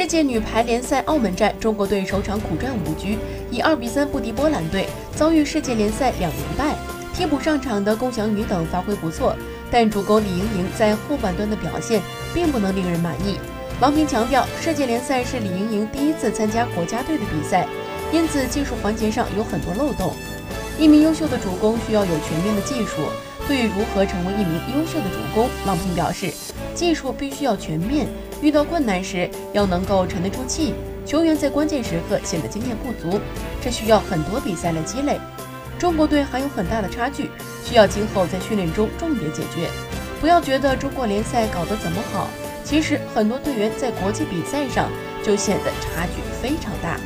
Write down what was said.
世界女排联赛澳门站，中国队首场苦战五局，以二比三不敌波兰队，遭遇世界联赛两连败。替补上场的龚翔宇等发挥不错，但主攻李盈莹在后半段的表现并不能令人满意。王平强调，世界联赛是李盈莹第一次参加国家队的比赛，因此技术环节上有很多漏洞。一名优秀的主攻需要有全面的技术。对于如何成为一名优秀的主攻，郎平表示，技术必须要全面，遇到困难时要能够沉得住气。球员在关键时刻显得经验不足，这需要很多比赛来积累。中国队还有很大的差距，需要今后在训练中重点解决。不要觉得中国联赛搞得怎么好。其实很多队员在国际比赛上就显得差距非常大。